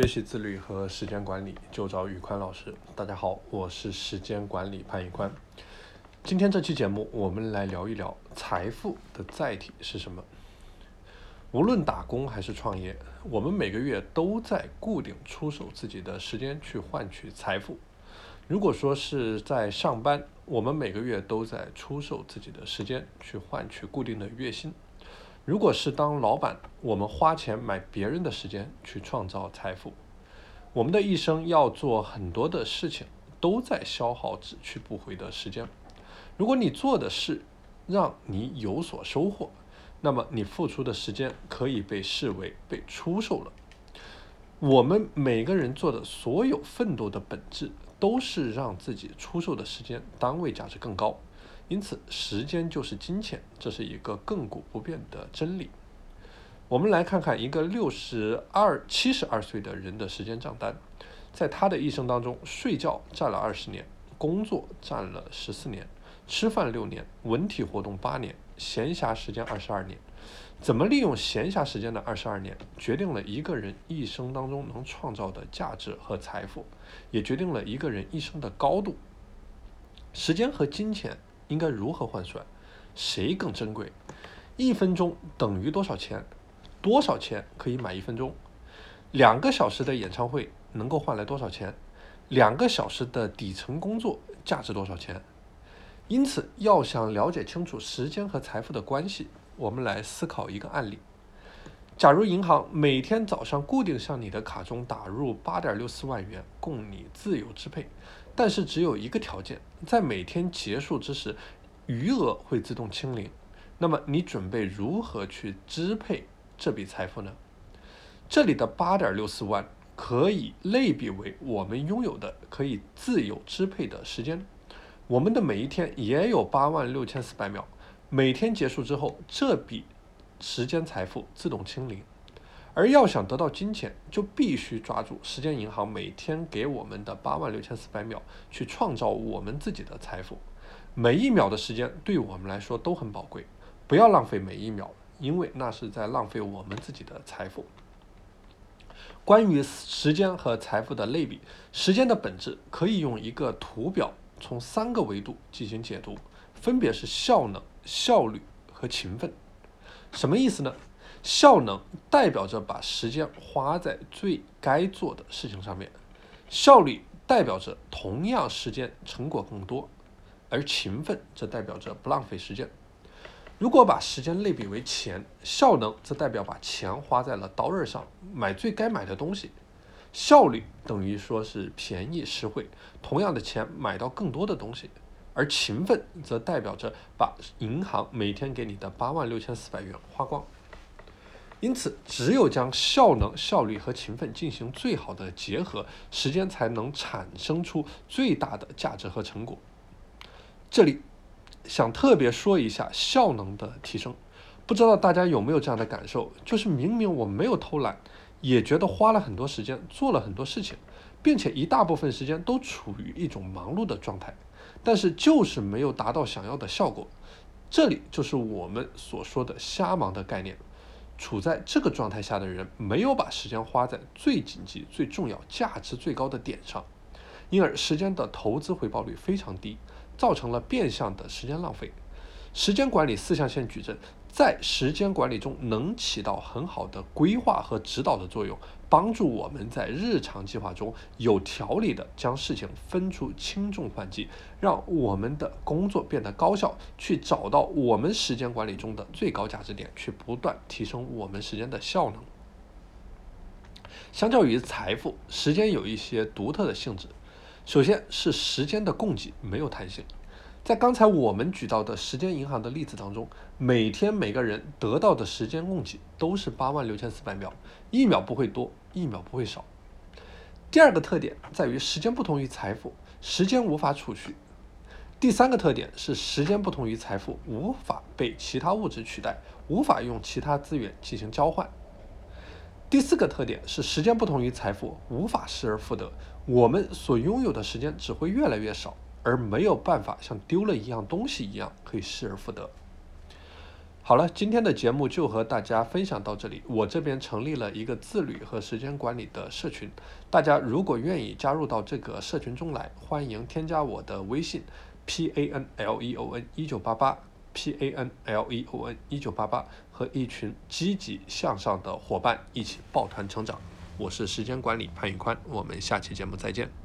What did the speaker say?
学习自律和时间管理就找宇宽老师。大家好，我是时间管理潘宇宽。今天这期节目，我们来聊一聊财富的载体是什么。无论打工还是创业，我们每个月都在固定出手自己的时间去换取财富。如果说是在上班，我们每个月都在出售自己的时间去换取固定的月薪。如果是当老板，我们花钱买别人的时间去创造财富，我们的一生要做很多的事情，都在消耗只去不回的时间。如果你做的事让你有所收获，那么你付出的时间可以被视为被出售了。我们每个人做的所有奋斗的本质，都是让自己出售的时间单位价值更高。因此，时间就是金钱，这是一个亘古不变的真理。我们来看看一个六十二、七十二岁的人的时间账单，在他的一生当中，睡觉占了二十年，工作占了十四年，吃饭六年，文体活动八年，闲暇时间二十二年。怎么利用闲暇时间的二十二年，决定了一个人一生当中能创造的价值和财富，也决定了一个人一生的高度。时间和金钱。应该如何换算？谁更珍贵？一分钟等于多少钱？多少钱可以买一分钟？两个小时的演唱会能够换来多少钱？两个小时的底层工作价值多少钱？因此，要想了解清楚时间和财富的关系，我们来思考一个案例：假如银行每天早上固定向你的卡中打入八点六四万元，供你自由支配。但是只有一个条件，在每天结束之时，余额会自动清零。那么你准备如何去支配这笔财富呢？这里的八点六四万可以类比为我们拥有的可以自由支配的时间。我们的每一天也有八万六千四百秒，每天结束之后，这笔时间财富自动清零。而要想得到金钱，就必须抓住时间银行每天给我们的八万六千四百秒，去创造我们自己的财富。每一秒的时间对我们来说都很宝贵，不要浪费每一秒，因为那是在浪费我们自己的财富。关于时间和财富的类比，时间的本质可以用一个图表从三个维度进行解读，分别是效能、效率和勤奋。什么意思呢？效能代表着把时间花在最该做的事情上面，效率代表着同样时间成果更多，而勤奋则代表着不浪费时间。如果把时间类比为钱，效能则代表把钱花在了刀刃上，买最该买的东西。效率等于说是便宜实惠，同样的钱买到更多的东西，而勤奋则代表着把银行每天给你的八万六千四百元花光。因此，只有将效能、效率和勤奋进行最好的结合，时间才能产生出最大的价值和成果。这里想特别说一下效能的提升，不知道大家有没有这样的感受？就是明明我没有偷懒，也觉得花了很多时间做了很多事情，并且一大部分时间都处于一种忙碌的状态，但是就是没有达到想要的效果。这里就是我们所说的“瞎忙”的概念。处在这个状态下的人，没有把时间花在最紧急、最重要、价值最高的点上，因而时间的投资回报率非常低，造成了变相的时间浪费。时间管理四象限矩阵。在时间管理中，能起到很好的规划和指导的作用，帮助我们在日常计划中有条理的将事情分出轻重缓急，让我们的工作变得高效，去找到我们时间管理中的最高价值点，去不断提升我们时间的效能。相较于财富，时间有一些独特的性质，首先是时间的供给没有弹性。在刚才我们举到的时间银行的例子当中，每天每个人得到的时间供给都是八万六千四百秒，一秒不会多，一秒不会少。第二个特点在于时间不同于财富，时间无法储蓄。第三个特点是时间不同于财富，无法被其他物质取代，无法用其他资源进行交换。第四个特点是时间不同于财富，无法失而复得，我们所拥有的时间只会越来越少。而没有办法像丢了一样东西一样可以失而复得。好了，今天的节目就和大家分享到这里。我这边成立了一个自律和时间管理的社群，大家如果愿意加入到这个社群中来，欢迎添加我的微信 p a n l e o n 一九八八 p a n l e o n 一九八八，和一群积极向上的伙伴一起抱团成长。我是时间管理潘宇宽，我们下期节目再见。